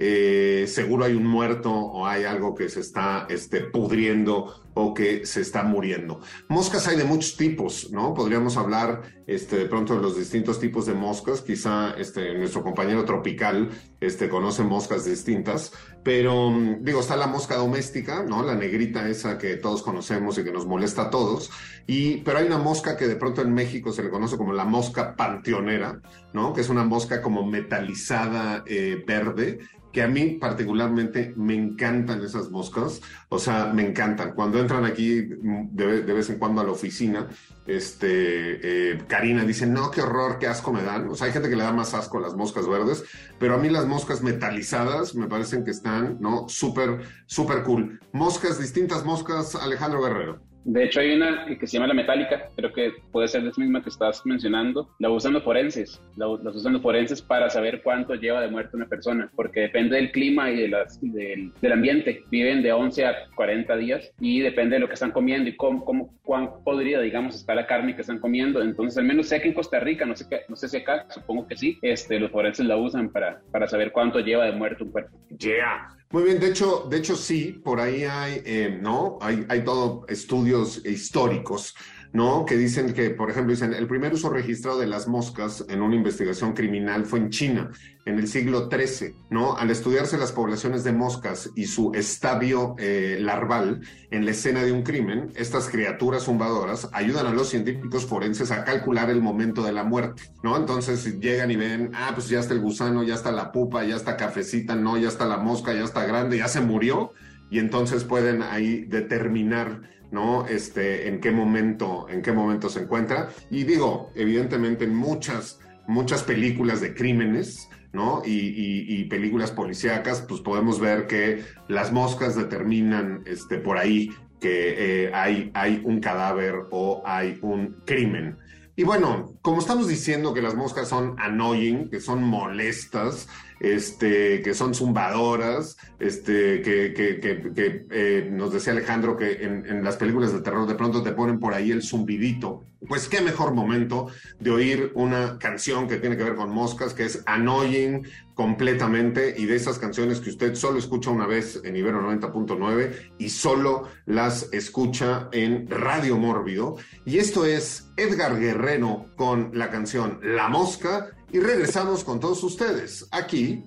seguro hay un muerto o hay algo que se está este, pudriendo o que se está muriendo. Moscas hay de muchos tipos, ¿no? Podríamos hablar este, de pronto de los distintos tipos de moscas. Quizá este, nuestro compañero tropical este, conoce moscas distintas, pero mm, digo, está la mosca doméstica, ¿no? La negrita esa que todos conocemos y que nos molesta a todos. Y, pero hay una mosca que de pronto en México se le conoce como la mosca panteonera, ¿no? Que es una mosca como metalizada eh, verde que a mí particularmente me encantan esas moscas, o sea, me encantan. Cuando entran aquí de, vez en cuando a la oficina, este, eh, Karina dice, no, qué horror, qué asco me dan. O sea, hay gente que le da más asco a las moscas verdes, pero a mí las moscas metalizadas me parecen que están, ¿no? Súper, súper cool. Moscas, distintas moscas, Alejandro Guerrero. De hecho, hay una que se llama la metálica, creo que puede ser la misma que estás mencionando. La usan los forenses, la, usan los forenses para saber cuánto lleva de muerte una persona, porque depende del clima y, de las, del, del, ambiente. Viven de 11 a 40 días y depende de lo que están comiendo y cómo, cómo, cuán podría, digamos, estar la carne que están comiendo. Entonces, al menos sé que en Costa Rica, no sé, qué, no sé si acá, supongo que sí, este, los forenses la usan para, para saber cuánto lleva de muerte un cuerpo. Yeah. Muy bien, de hecho, de hecho sí, por ahí hay, eh, ¿no? Hay, hay todo estudios históricos, ¿no? Que dicen que, por ejemplo, dicen, el primer uso registrado de las moscas en una investigación criminal fue en China, en el siglo XIII, ¿no? Al estudiarse las poblaciones de moscas y su estadio eh, larval en la escena de un crimen, estas criaturas zumbadoras ayudan a los científicos forenses a calcular el momento de la muerte, ¿no? Entonces llegan y ven, ah, pues ya está el gusano, ya está la pupa, ya está cafecita, no, ya está la mosca, ya está grande, ya se murió, y entonces pueden ahí determinar ¿no? Este, en qué momento, en qué momento se encuentra. Y digo, evidentemente en muchas, muchas películas de crímenes, ¿no? Y, películas policíacas, pues podemos ver que las moscas determinan este, por ahí que eh, hay, hay un cadáver o hay un crimen. Y bueno, como estamos diciendo que las moscas son annoying, que son molestas, este, que son zumbadoras, este, que, que, que, eh, nos decía Alejandro que en, las películas de terror de pronto te ponen por ahí el zumbidito. Pues qué mejor momento de oír una canción que tiene que ver con moscas, que es Annoying completamente, y de esas canciones que usted solo escucha una vez en Ibero 90.9 y solo las escucha en Radio Mórbido. Y esto es Edgar Guerrero con la canción La Mosca y regresamos con todos ustedes aquí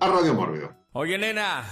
a Radio Mórbido. Oye, nena,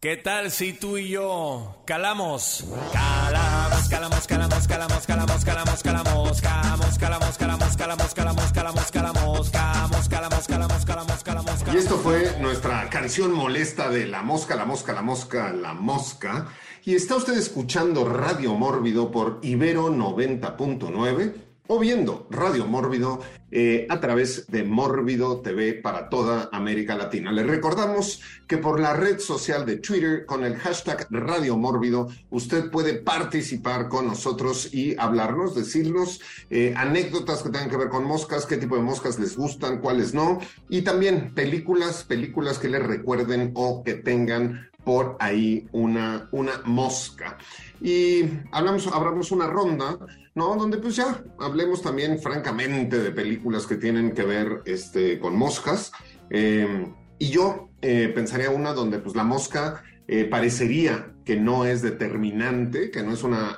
¿qué tal si tú y yo calamos? Calamos, calamos, calamos, calamos, calamos, calamos, calamos, calamos, calamos, calamos, calamos, calamos, calamos, calamos, calamos, calamos, calamos, calamos, calamos. Y esto fue nuestra canción molesta de La Mosca, La Mosca, La Mosca, La Mosca. Y está usted escuchando Radio Mórbido por Ibero 90.9 o viendo Radio Mórbido eh, a través de Mórbido TV para toda América Latina. Les recordamos que por la red social de Twitter con el hashtag Radio Mórbido usted puede participar con nosotros y hablarnos, decirnos eh, anécdotas que tengan que ver con moscas, qué tipo de moscas les gustan, cuáles no, y también películas, películas que les recuerden o que tengan por ahí una, una mosca. Y hablamos, hablamos una ronda ¿no? Donde pues ya hablemos también francamente de películas que tienen que ver este, con moscas. Em, y yo eh, pensaría una donde pues la mosca eh, parecería que no es determinante, que no es una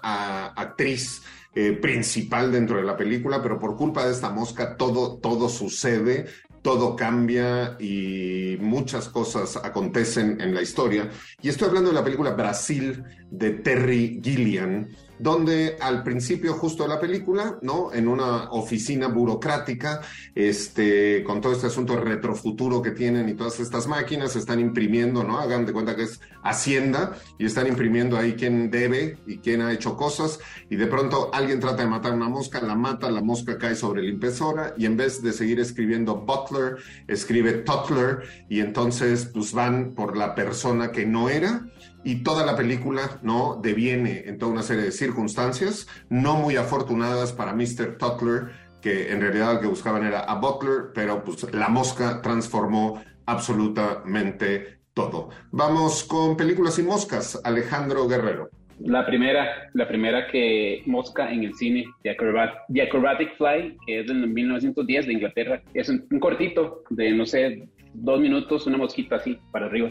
actriz eh, principal dentro de la película, pero por culpa de esta mosca todo, todo sucede, todo cambia y muchas cosas acontecen en la historia. Y estoy hablando de la película Brasil de Terry Gilliam donde al principio justo de la película, ¿no? En una oficina burocrática, este, con todo este asunto retrofuturo que tienen y todas estas máquinas, están imprimiendo, ¿no? Hagan de cuenta que es Hacienda y están imprimiendo ahí quién debe y quién ha hecho cosas y de pronto alguien trata de matar una mosca, la mata, la mosca cae sobre la impresora y en vez de seguir escribiendo Butler, escribe Tutler y entonces pues van por la persona que no era y toda la película no deviene en toda una serie de circunstancias no muy afortunadas para Mr. Tutler, que en realidad lo que buscaban era a Butler, pero pues la mosca transformó absolutamente todo. Vamos con películas y moscas, Alejandro Guerrero. La primera, la primera que mosca en el cine, The, Acrobatic Fly, que es del 1910 de Inglaterra. Es un cortito de, no sé, dos minutos, una mosquita así para arriba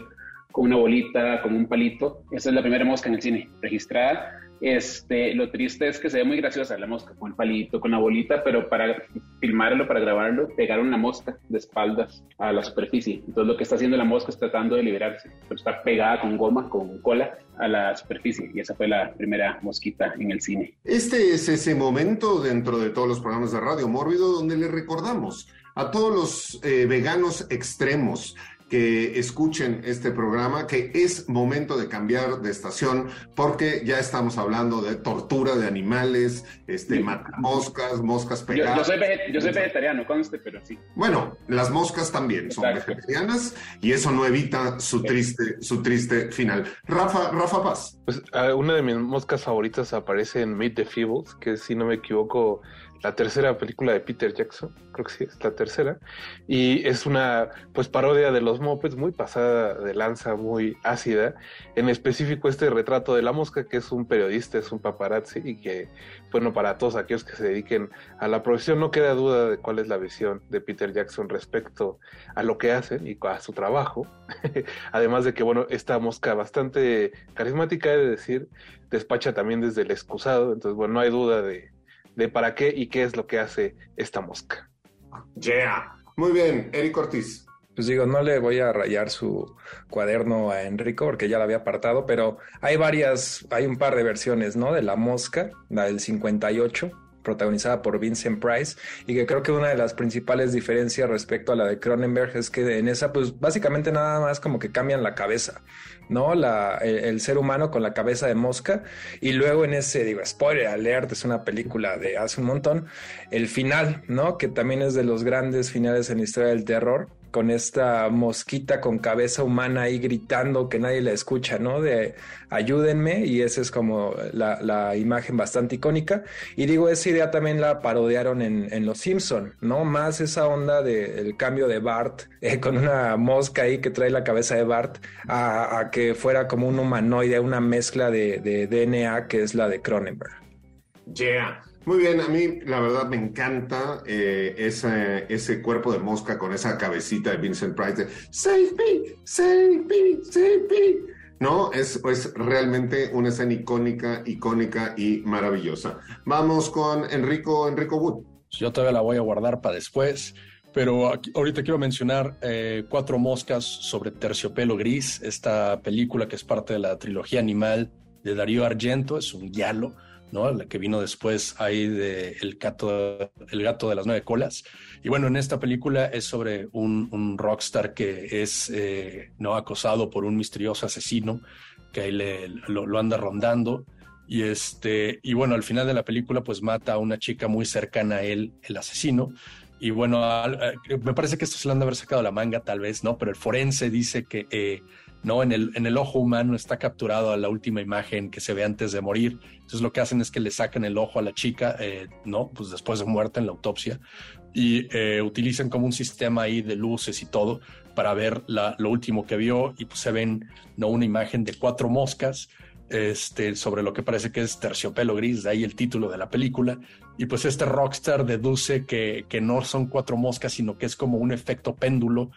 con una bolita, con un palito. Esa es la primera mosca en el cine registrada. Este, lo triste es que se ve muy graciosa la mosca, con el palito, con la bolita, pero para filmarlo, para grabarlo, pegaron la mosca de espaldas a la superficie. Entonces lo que está haciendo la mosca es tratando de liberarse, pero está pegada con goma, con cola a la superficie. Y esa fue la primera mosquita en el cine. Este es ese momento dentro de todos los programas de Radio Mórbido donde le recordamos a todos los eh, veganos extremos, que escuchen este programa, que es momento de cambiar de estación porque ya estamos hablando de tortura de animales, este, moscas, moscas pegadas. Yo, soy, vegetariano, conste, pero sí. Bueno, las moscas también son vegetarianas y eso no evita su triste, su triste final. Rafa, Rafa Paz. Pues ah, una de mis moscas favoritas aparece en Meet the Feebles, que si no me equivoco la tercera película de Peter Jackson, creo que sí, es la tercera, y es una pues parodia de los Muppets muy pasada de lanza, muy ácida, en específico este retrato de la mosca que es un periodista, es un paparazzi y que bueno, para todos aquellos que se dediquen a la profesión no queda duda de cuál es la visión de Peter Jackson respecto a lo que hacen y a su trabajo, además de que bueno, esta mosca bastante carismática, he de decir, despacha también desde el excusado, entonces bueno, no hay duda de de para qué y qué es lo que hace esta mosca. Yeah. Muy bien, Eric Ortiz. Pues digo, no le voy a rayar su cuaderno a Enrico porque ya lo había apartado, pero hay varias, hay un par de versiones, ¿no? De La Mosca, la del 58, protagonizada por Vincent Price, y que creo que una de las principales diferencias respecto a la de Cronenberg es que en esa, pues básicamente nada más como que cambian la cabeza. ¿no? La, el, ser humano con la cabeza de mosca. Y luego en ese, digo, spoiler alert, es una película de hace un montón. El final, ¿no? Que también es de los grandes finales en la historia del terror con esta mosquita con cabeza humana ahí gritando que nadie la escucha, ¿no? De ayúdenme y esa es como la, imagen bastante icónica. Y digo, esa idea también la parodiaron en, Los Simpson, ¿no? Más esa onda del cambio de Bart eh, con una mosca ahí que trae la cabeza de Bart a, que fuera como un humanoide, una mezcla de, de DNA que es la de Cronenberg. Yeah. Muy bien, a mí la verdad me encanta eh, ese, ese cuerpo de mosca con esa cabecita de Vincent Price de Save me, save me, save me. No, es pues realmente una escena icónica, icónica y maravillosa. Vamos con Enrico, Enrico Wood. Yo todavía la voy a guardar para después, pero ahorita quiero mencionar eh, Cuatro Moscas sobre Terciopelo Gris, esta película que es parte de la trilogía animal de Darío Argento, es un yalo ¿no? La que vino después ahí de El gato, el gato de las nueve colas. Y bueno, en esta película es sobre un, rockstar que es eh, no acosado por un misterioso asesino que ahí le, lo, anda rondando. Y, este, y bueno, al final de la película pues mata a una chica muy cercana a él, el asesino. Y bueno, me parece que esto se lo han de haber sacado la manga, tal vez, ¿no? Pero el forense dice que eh, ¿no? En el, en el ojo humano está capturado a la última imagen que se ve antes de morir. Entonces lo que hacen es que le sacan el ojo a la chica, eh, ¿no? Pues después de muerta en la autopsia y eh, utilizan como un sistema ahí de luces y todo para ver la, lo último que vio y pues se ven, ¿no? Una imagen de cuatro moscas este, sobre lo que parece que es terciopelo gris, de ahí el título de la película. Y pues este rockstar deduce que, que no son cuatro moscas, sino que es como un efecto péndulo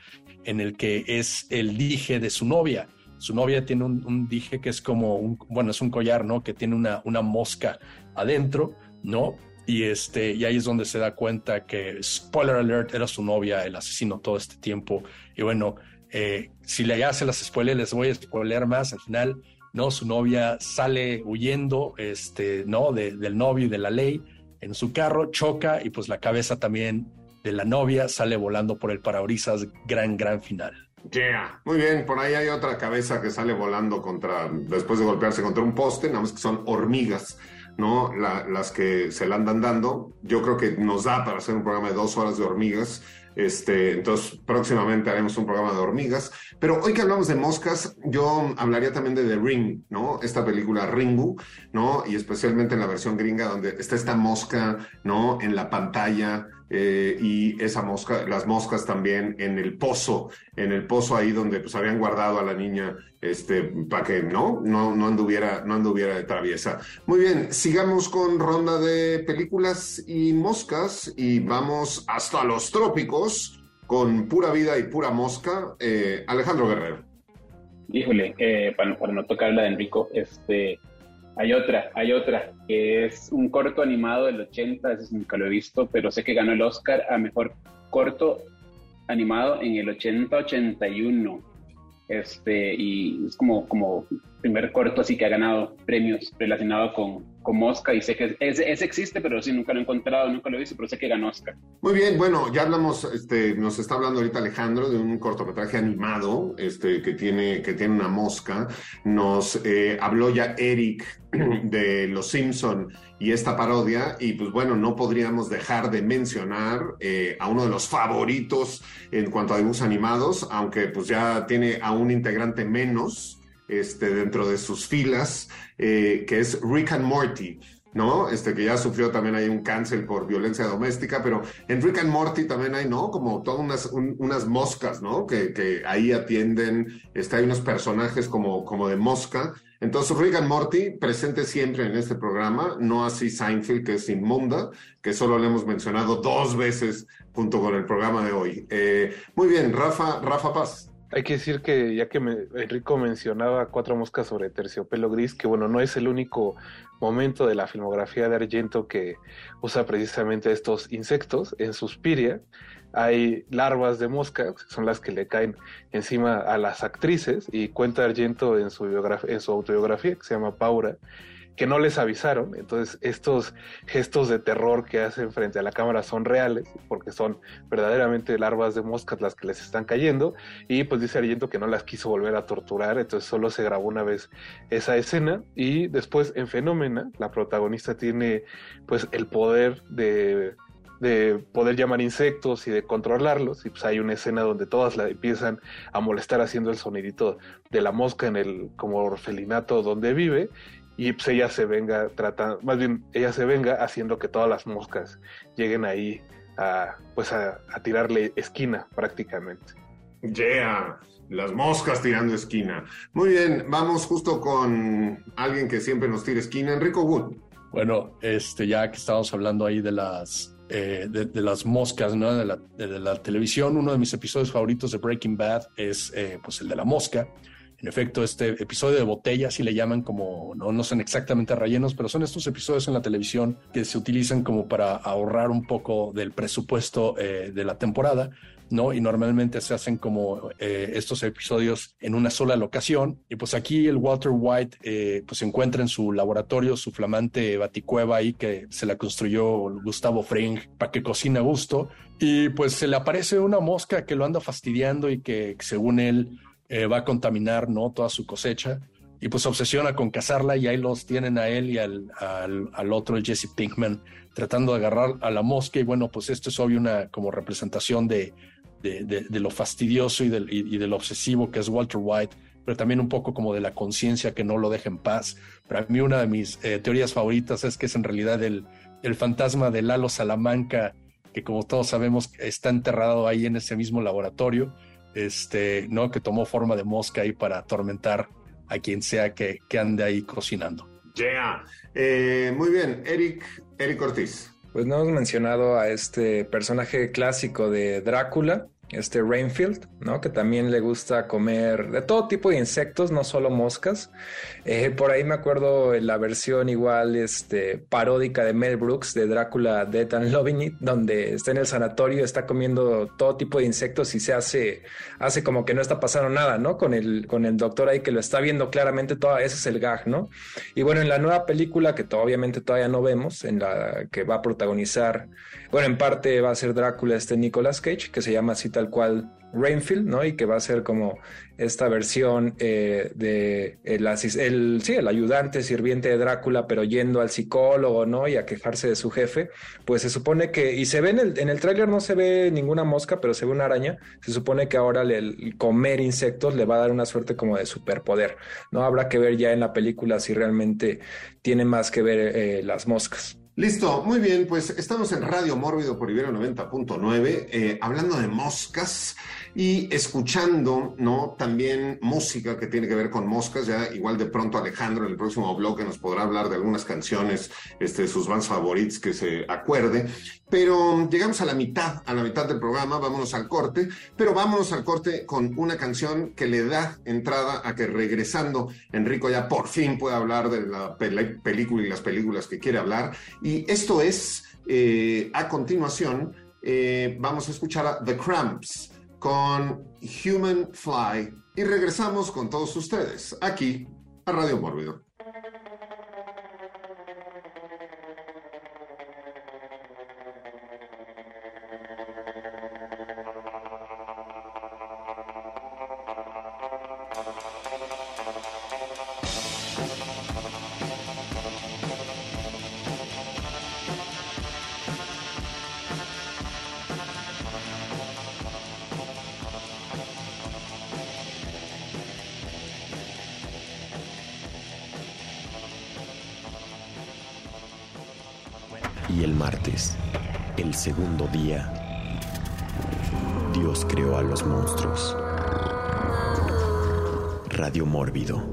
en el que es el dije de su novia. Su novia tiene un, dije que es como un, bueno, es un collar, ¿no? Que tiene una, una mosca adentro, ¿no? Y, este, y ahí es donde se da cuenta que, spoiler alert, era su novia, el asesino todo este tiempo. Y bueno, eh, si le hace las spoilers, les voy a spoiler más. Al final, ¿no? Su novia sale huyendo, este, ¿no? del novio y de la ley en su carro, choca y pues la cabeza también de la novia sale volando por el parabrisas, gran, gran final. Yeah. Muy bien, por ahí hay otra cabeza que sale volando contra, después de golpearse contra un poste, nada más que son hormigas, ¿no? las que se la andan dando. Yo creo que nos da para hacer un programa de dos horas de hormigas. Este, entonces, próximamente haremos un programa de hormigas. Pero hoy que hablamos de moscas, yo hablaría también de The Ring, ¿no? Esta película Ringu, ¿no? Y especialmente en la versión gringa, donde está esta mosca, ¿no? En la pantalla, eh, y esa mosca, las moscas también en el pozo, en el pozo ahí donde pues habían guardado a la niña, este, para que no, no, no anduviera, no anduviera de traviesa. Muy bien, sigamos con ronda de películas y moscas y vamos hasta los trópicos con pura vida y pura mosca. Eh, Alejandro Guerrero. Híjole, eh, para, para, no tocar la de Enrico, este, hay otra, hay otra, que es un corto animado del 80, ese nunca lo he visto, pero sé que ganó el Oscar a mejor corto animado en el 80-81. Este, y es como, como primer corto así que ha ganado premios relacionado con, con Mosca y sé que ese, existe, pero sí, nunca lo he encontrado, nunca lo he visto, pero sé que ganó Oscar. Muy bien, bueno, ya hablamos, este, nos está hablando ahorita Alejandro de un cortometraje animado este, que, tiene, que tiene una mosca. Nos eh, habló ya Eric de Los Simpson y esta parodia, y pues bueno, no podríamos dejar de mencionar eh, a uno de los favoritos en cuanto a dibujos animados, aunque pues ya tiene a un integrante menos este, dentro de sus filas, eh, que es Rick and Morty. ¿no? Este que ya sufrió también hay un cáncer por violencia doméstica, pero en Rick and Morty también hay, ¿no? Como todas unas, un, unas moscas, ¿no? Que, que ahí atienden, este, hay unos personajes como, como de mosca. Entonces, Rick and Morty, presente siempre en este programa, no así Seinfeld, que es inmunda, que solo le hemos mencionado dos veces junto con el programa de hoy. Eh, muy bien, Rafa, Rafa Paz. Hay que decir que ya que me, Enrico mencionaba Cuatro Moscas sobre Terciopelo Gris, que bueno, no es el único momento de la filmografía de Argento que usa precisamente estos insectos. En Suspiria hay larvas de moscas, son las que le caen encima a las actrices, y cuenta Argento en su, en su autobiografía, que se llama Paura, que no les avisaron. Entonces, estos gestos de terror que hacen frente a la cámara son reales, porque son verdaderamente larvas de moscas las que les están cayendo. Y pues dice Argento que no las quiso volver a torturar, entonces solo se grabó una vez esa escena. Y después en Fenómena, la protagonista tiene pues el poder de de poder llamar insectos y de controlarlos. Y pues hay una escena donde todas la empiezan a molestar haciendo el sonidito de la mosca en el como orfelinato donde vive y pues ella se venga tratando, más bien ella se venga haciendo que todas las moscas lleguen ahí a pues a, tirarle esquina prácticamente. Yeah, las moscas tirando esquina. Muy bien, vamos justo con alguien que siempre nos tira esquina, Enrico Wood. Bueno, este, ya que estamos hablando ahí de las, eh, de, las moscas, ¿no? De la, de, la, televisión, uno de mis episodios favoritos de Breaking Bad es eh, pues el de la mosca. En efecto, este episodio de botella, así le llaman como, no, no son exactamente rellenos, pero son estos episodios en la televisión que se utilizan como para ahorrar un poco del presupuesto eh, de la temporada, ¿no? Y normalmente se hacen como eh, estos episodios en una sola locación. Y pues aquí el Walter White eh, pues se encuentra en su laboratorio, su flamante baticueva ahí que se la construyó Gustavo Fring para que cocine a gusto. Y pues se le aparece una mosca que lo anda fastidiando y que según él eh, va a contaminar ¿no? toda su cosecha y pues se obsesiona con cazarla y ahí los tienen a él y al, al, otro, Jesse Pinkman, tratando de agarrar a la mosca y bueno, pues esto es obvio una como representación de, de, lo fastidioso y, del, y, de lo obsesivo que es Walter White, pero también un poco como de la conciencia que no lo deja en paz. Para mí una de mis eh, teorías favoritas es que es en realidad el, el fantasma de Lalo Salamanca, que como todos sabemos está enterrado ahí en ese mismo laboratorio este, ¿no? Que tomó forma de mosca ahí para atormentar a quien sea que, que ande ahí cocinando. Yeah. Eh, muy bien, Eric, Eric Ortiz. Pues no hemos mencionado a este personaje clásico de Drácula, este Rainfield, ¿no? Que también le gusta comer de todo tipo de insectos, no solo moscas. Eh, por ahí me acuerdo la versión igual, este, paródica de Mel Brooks de Drácula Dead and Loving It, donde está en el sanatorio, está comiendo todo tipo de insectos y se hace, hace como que no está pasando nada, ¿no? Con el, con el doctor ahí que lo está viendo claramente, todo, ese es el gag, ¿no? Y bueno, en la nueva película que obviamente todavía no vemos, en la que va a protagonizar, bueno, en parte va a ser Drácula este Nicolas Cage, que se llama así tal cual Rainfield, ¿no? Y que va a ser como esta versión eh, de el, sí, el ayudante sirviente de Drácula, pero yendo al psicólogo, ¿no? Y a quejarse de su jefe. Pues se supone que, y se ve en el, en el tráiler no se ve ninguna mosca, pero se ve una araña. Se supone que ahora el, comer insectos le va a dar una suerte como de superpoder, ¿no? Habrá que ver ya en la película si realmente tiene más que ver eh, las moscas. Listo, muy bien, pues estamos en Radio Mórbido por Ibero 90.9, eh, hablando de moscas y escuchando, ¿no? También música que tiene que ver con moscas, ya igual de pronto Alejandro en el próximo bloque nos podrá hablar de algunas canciones, este, sus bands favoritos que se acuerde, pero llegamos a la mitad, a la mitad del programa, vámonos al corte, pero vámonos al corte con una canción que le da entrada a que regresando Enrico ya por fin pueda hablar de la película y las películas que quiere hablar, y esto es, eh, a continuación, eh, vamos a escuchar a The Cramps con Human Fly y regresamos con todos ustedes aquí a Radio Mórbido. Segundo día, Dios creó a los monstruos. Radio Mórbido.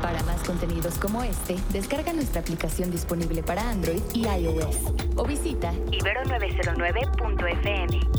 Para más contenidos como este, descarga nuestra aplicación disponible para Android y iOS o visita ibero909.fm.